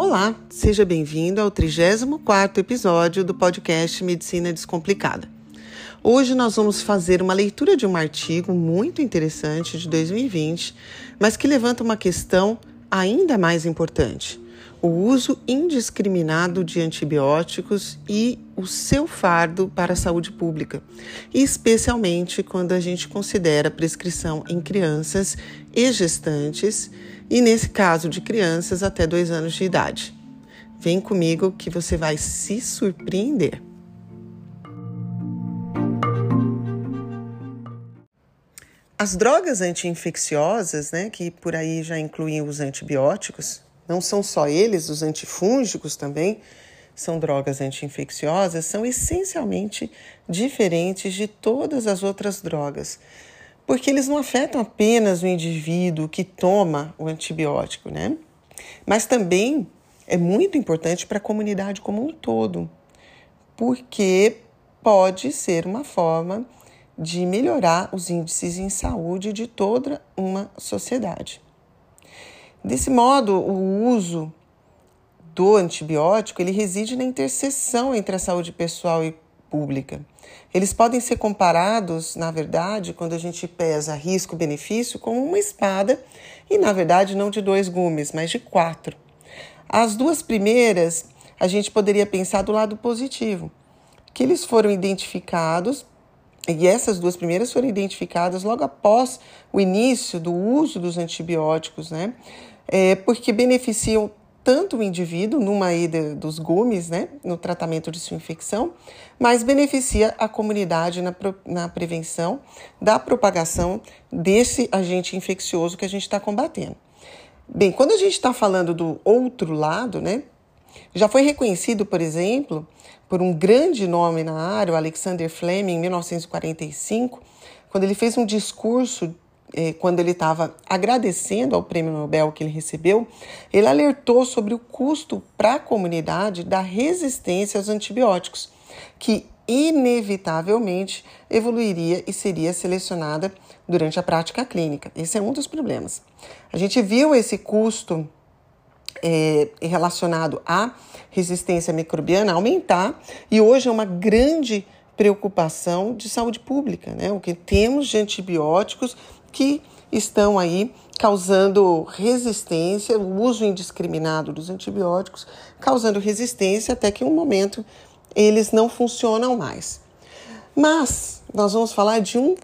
Olá, seja bem-vindo ao 34º episódio do podcast Medicina Descomplicada. Hoje nós vamos fazer uma leitura de um artigo muito interessante de 2020, mas que levanta uma questão ainda mais importante: o uso indiscriminado de antibióticos e o seu fardo para a saúde pública, especialmente quando a gente considera prescrição em crianças e gestantes, e nesse caso de crianças até dois anos de idade. Vem comigo que você vai se surpreender. As drogas anti-infecciosas, né, que por aí já incluem os antibióticos, não são só eles, os antifúngicos também são drogas anti-infecciosas, são essencialmente diferentes de todas as outras drogas, porque eles não afetam apenas o indivíduo que toma o antibiótico, né? Mas também é muito importante para a comunidade como um todo, porque pode ser uma forma de melhorar os índices em saúde de toda uma sociedade. Desse modo, o uso do antibiótico ele reside na interseção entre a saúde pessoal e pública. Eles podem ser comparados, na verdade, quando a gente pesa risco-benefício, como uma espada e, na verdade, não de dois gumes, mas de quatro. As duas primeiras a gente poderia pensar do lado positivo, que eles foram identificados e essas duas primeiras foram identificadas logo após o início do uso dos antibióticos, né? É, porque beneficiam tanto o indivíduo numa ida dos gumes, né, no tratamento de sua infecção, mas beneficia a comunidade na, na prevenção da propagação desse agente infeccioso que a gente está combatendo. Bem, quando a gente está falando do outro lado, né, já foi reconhecido, por exemplo, por um grande nome na área, o Alexander Fleming, em 1945, quando ele fez um discurso, quando ele estava agradecendo ao prêmio Nobel que ele recebeu, ele alertou sobre o custo para a comunidade da resistência aos antibióticos, que inevitavelmente evoluiria e seria selecionada durante a prática clínica. Esse é um dos problemas. A gente viu esse custo é, relacionado à resistência microbiana aumentar e hoje é uma grande preocupação de saúde pública, né? O que temos de antibióticos que estão aí causando resistência, o uso indiscriminado dos antibióticos, causando resistência até que em um momento eles não funcionam mais. Mas nós vamos falar de um,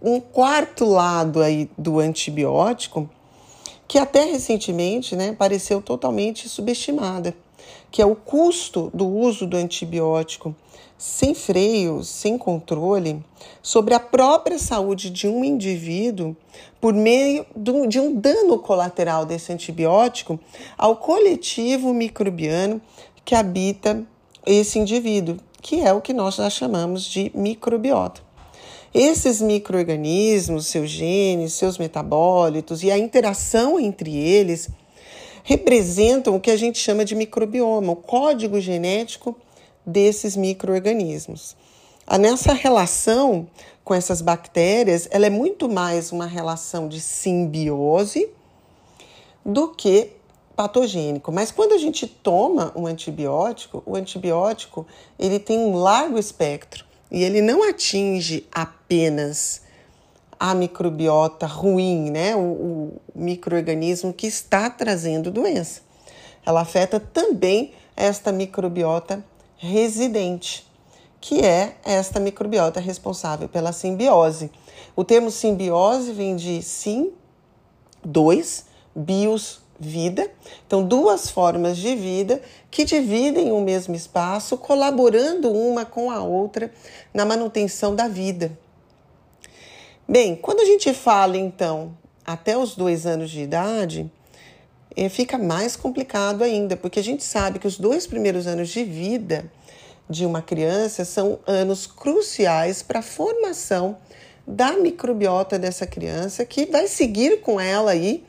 um quarto lado aí do antibiótico que até recentemente né, pareceu totalmente subestimada, que é o custo do uso do antibiótico sem freio, sem controle, sobre a própria saúde de um indivíduo por meio de um dano colateral desse antibiótico ao coletivo microbiano que habita esse indivíduo, que é o que nós já chamamos de microbiota. Esses microorganismos, seus genes, seus metabólitos e a interação entre eles representam o que a gente chama de microbioma, o código genético desses microorganismos. Nessa relação com essas bactérias, ela é muito mais uma relação de simbiose do que patogênico. Mas quando a gente toma um antibiótico, o antibiótico ele tem um largo espectro e ele não atinge apenas a microbiota ruim, né? O, o microorganismo que está trazendo doença. Ela afeta também esta microbiota residente, que é esta microbiota responsável pela simbiose. O termo simbiose vem de sim, dois, bios, vida. Então, duas formas de vida que dividem o mesmo espaço, colaborando uma com a outra na manutenção da vida. Bem, quando a gente fala então até os dois anos de idade, eh, fica mais complicado ainda, porque a gente sabe que os dois primeiros anos de vida de uma criança são anos cruciais para a formação da microbiota dessa criança, que vai seguir com ela aí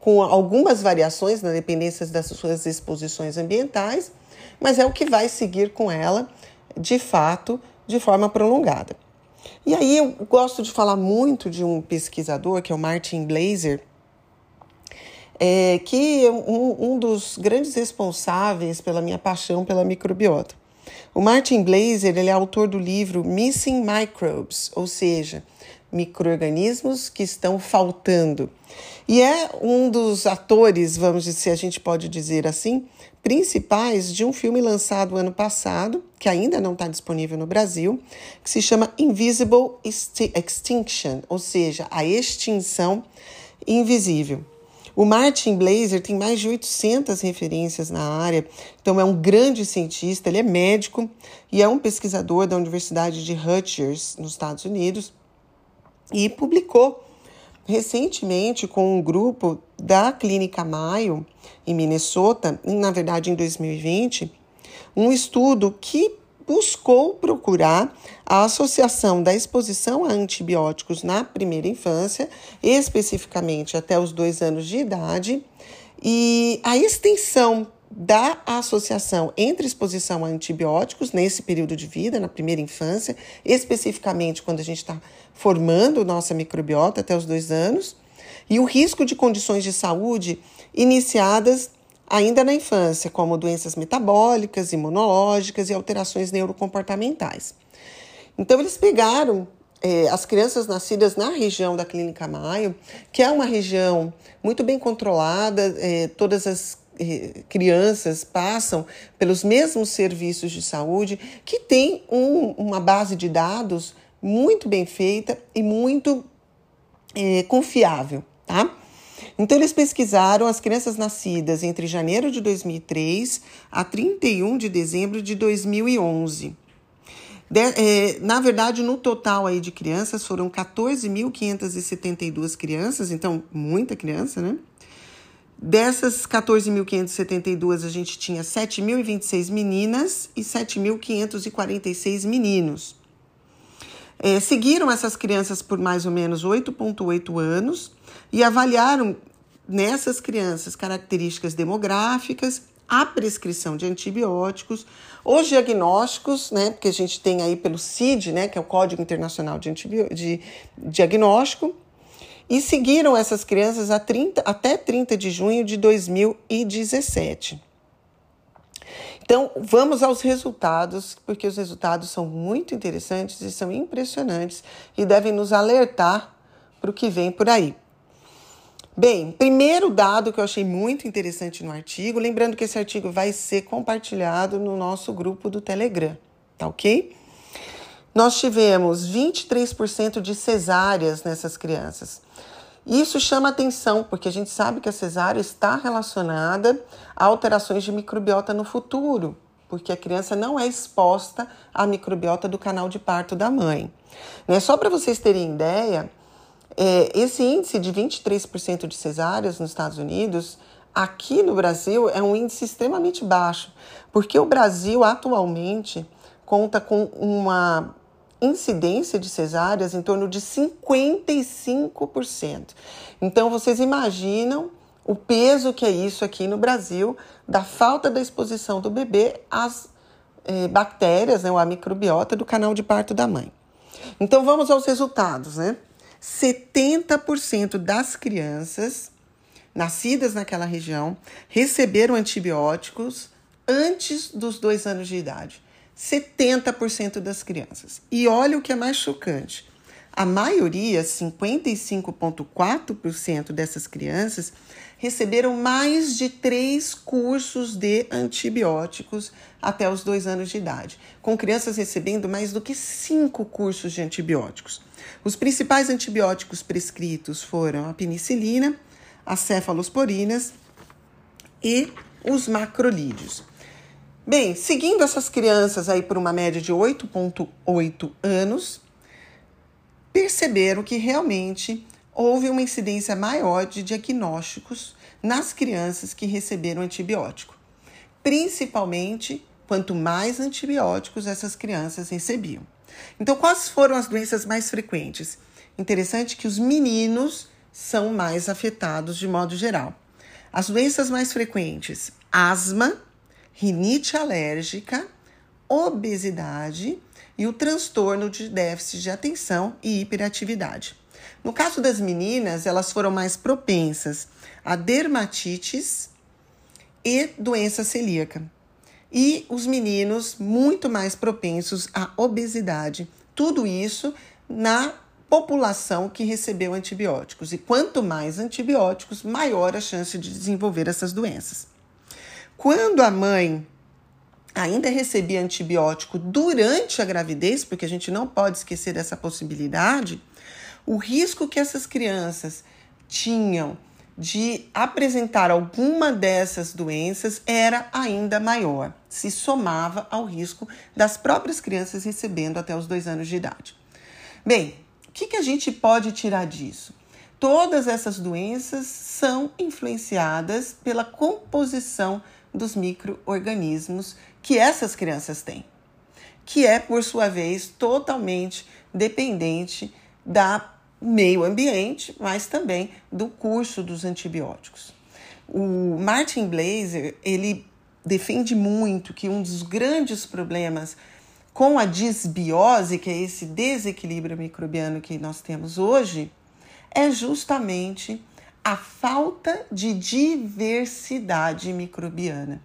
com algumas variações na dependência das suas exposições ambientais, mas é o que vai seguir com ela, de fato, de forma prolongada. E aí eu gosto de falar muito de um pesquisador, que é o Martin Blazer, é, que é um, um dos grandes responsáveis pela minha paixão pela microbiota. O Martin Blazer ele é autor do livro Missing Microbes, ou seja, microorganismos que estão faltando. E é um dos atores, vamos dizer, se a gente pode dizer assim, principais de um filme lançado ano passado, que ainda não está disponível no Brasil, que se chama Invisible Extinction, ou seja, a extinção invisível. O Martin Blazer tem mais de 800 referências na área, então é um grande cientista, ele é médico e é um pesquisador da Universidade de Rutgers, nos Estados Unidos, e publicou recentemente com um grupo da Clínica Mayo, em Minnesota, na verdade em 2020, um estudo que buscou procurar a associação da exposição a antibióticos na primeira infância, especificamente até os dois anos de idade, e a extensão da associação entre exposição a antibióticos nesse período de vida, na primeira infância, especificamente quando a gente está formando nossa microbiota até os dois anos, e o risco de condições de saúde iniciadas ainda na infância, como doenças metabólicas, imunológicas e alterações neurocomportamentais. Então, eles pegaram é, as crianças nascidas na região da Clínica Maio, que é uma região muito bem controlada, é, todas as crianças passam pelos mesmos serviços de saúde, que tem um, uma base de dados muito bem feita e muito é, confiável, tá? Então, eles pesquisaram as crianças nascidas entre janeiro de 2003 a 31 de dezembro de 2011. De, é, na verdade, no total aí de crianças foram 14.572 crianças, então muita criança, né? Dessas 14.572, a gente tinha 7.026 meninas e 7.546 meninos. É, seguiram essas crianças por mais ou menos 8,8 anos e avaliaram nessas crianças características demográficas, a prescrição de antibióticos, os diagnósticos, né, porque a gente tem aí pelo CID, né, que é o Código Internacional de, de Diagnóstico, e seguiram essas crianças 30, até 30 de junho de 2017. Então, vamos aos resultados, porque os resultados são muito interessantes e são impressionantes e devem nos alertar para o que vem por aí. Bem, primeiro dado que eu achei muito interessante no artigo, lembrando que esse artigo vai ser compartilhado no nosso grupo do Telegram, tá ok? Nós tivemos 23% de cesáreas nessas crianças. Isso chama atenção, porque a gente sabe que a cesárea está relacionada a alterações de microbiota no futuro, porque a criança não é exposta à microbiota do canal de parto da mãe. Né? Só para vocês terem ideia, é, esse índice de 23% de cesáreas nos Estados Unidos, aqui no Brasil, é um índice extremamente baixo, porque o Brasil atualmente conta com uma incidência de cesáreas em torno de 55%. Então, vocês imaginam o peso que é isso aqui no Brasil, da falta da exposição do bebê às eh, bactérias, né, ou à microbiota do canal de parto da mãe. Então, vamos aos resultados, né? 70% das crianças nascidas naquela região receberam antibióticos antes dos dois anos de idade. 70% das crianças. E olha o que é mais chocante. A maioria, 55,4% dessas crianças, receberam mais de três cursos de antibióticos até os dois anos de idade, com crianças recebendo mais do que cinco cursos de antibióticos. Os principais antibióticos prescritos foram a penicilina, as cefalosporinas e os macrolídeos. Bem, seguindo essas crianças aí por uma média de 8,8 anos, perceberam que realmente houve uma incidência maior de diagnósticos nas crianças que receberam antibiótico, principalmente quanto mais antibióticos essas crianças recebiam. Então, quais foram as doenças mais frequentes? Interessante que os meninos são mais afetados de modo geral. As doenças mais frequentes: asma, rinite alérgica, obesidade e o transtorno de déficit de atenção e hiperatividade. No caso das meninas, elas foram mais propensas a dermatites e doença celíaca. E os meninos muito mais propensos à obesidade. Tudo isso na população que recebeu antibióticos. E quanto mais antibióticos, maior a chance de desenvolver essas doenças. Quando a mãe ainda recebia antibiótico durante a gravidez, porque a gente não pode esquecer dessa possibilidade, o risco que essas crianças tinham de apresentar alguma dessas doenças era ainda maior, se somava ao risco das próprias crianças recebendo até os dois anos de idade. Bem, o que, que a gente pode tirar disso? Todas essas doenças são influenciadas pela composição dos micro-organismos que essas crianças têm, que é, por sua vez, totalmente dependente da meio ambiente, mas também do curso dos antibióticos. O Martin Blazer, ele defende muito que um dos grandes problemas com a disbiose, que é esse desequilíbrio microbiano que nós temos hoje, é justamente a falta de diversidade microbiana.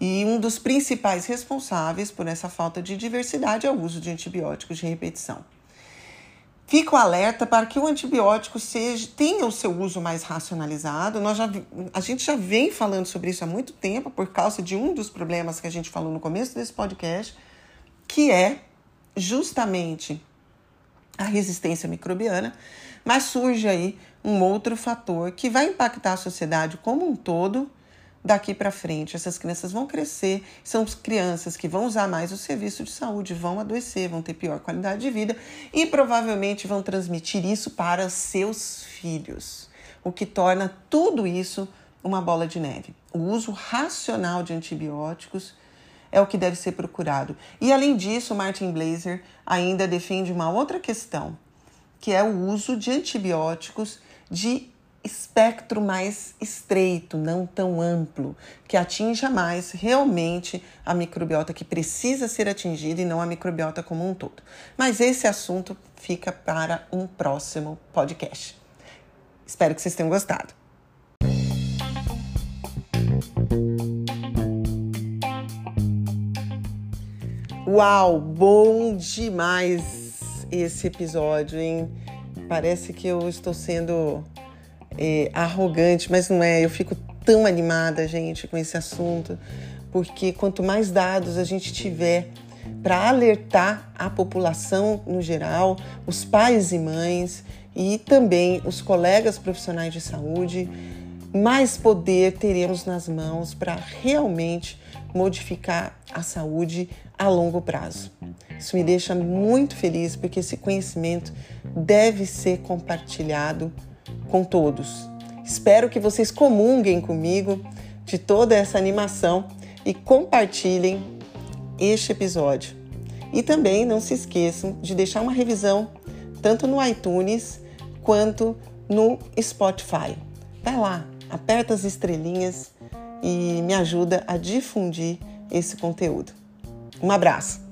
E um dos principais responsáveis por essa falta de diversidade é o uso de antibióticos de repetição. Fico alerta para que o antibiótico seja, tenha o seu uso mais racionalizado. Nós já, a gente já vem falando sobre isso há muito tempo, por causa de um dos problemas que a gente falou no começo desse podcast, que é justamente a resistência microbiana, mas surge aí um outro fator que vai impactar a sociedade como um todo daqui para frente. Essas crianças vão crescer, são crianças que vão usar mais o serviço de saúde, vão adoecer, vão ter pior qualidade de vida e provavelmente vão transmitir isso para seus filhos, o que torna tudo isso uma bola de neve. O uso racional de antibióticos é o que deve ser procurado. E além disso, Martin Blazer ainda defende uma outra questão, que é o uso de antibióticos de espectro mais estreito, não tão amplo, que atinja mais realmente a microbiota que precisa ser atingida e não a microbiota como um todo. Mas esse assunto fica para um próximo podcast. Espero que vocês tenham gostado. Uau, bom demais esse episódio, hein? Parece que eu estou sendo é, arrogante, mas não é. Eu fico tão animada, gente, com esse assunto, porque quanto mais dados a gente tiver para alertar a população no geral, os pais e mães e também os colegas profissionais de saúde, mais poder teremos nas mãos para realmente modificar a saúde a longo prazo. Isso me deixa muito feliz porque esse conhecimento deve ser compartilhado com todos. Espero que vocês comunguem comigo de toda essa animação e compartilhem este episódio. E também não se esqueçam de deixar uma revisão tanto no iTunes quanto no Spotify. Vai lá, aperta as estrelinhas e me ajuda a difundir esse conteúdo. Um abraço!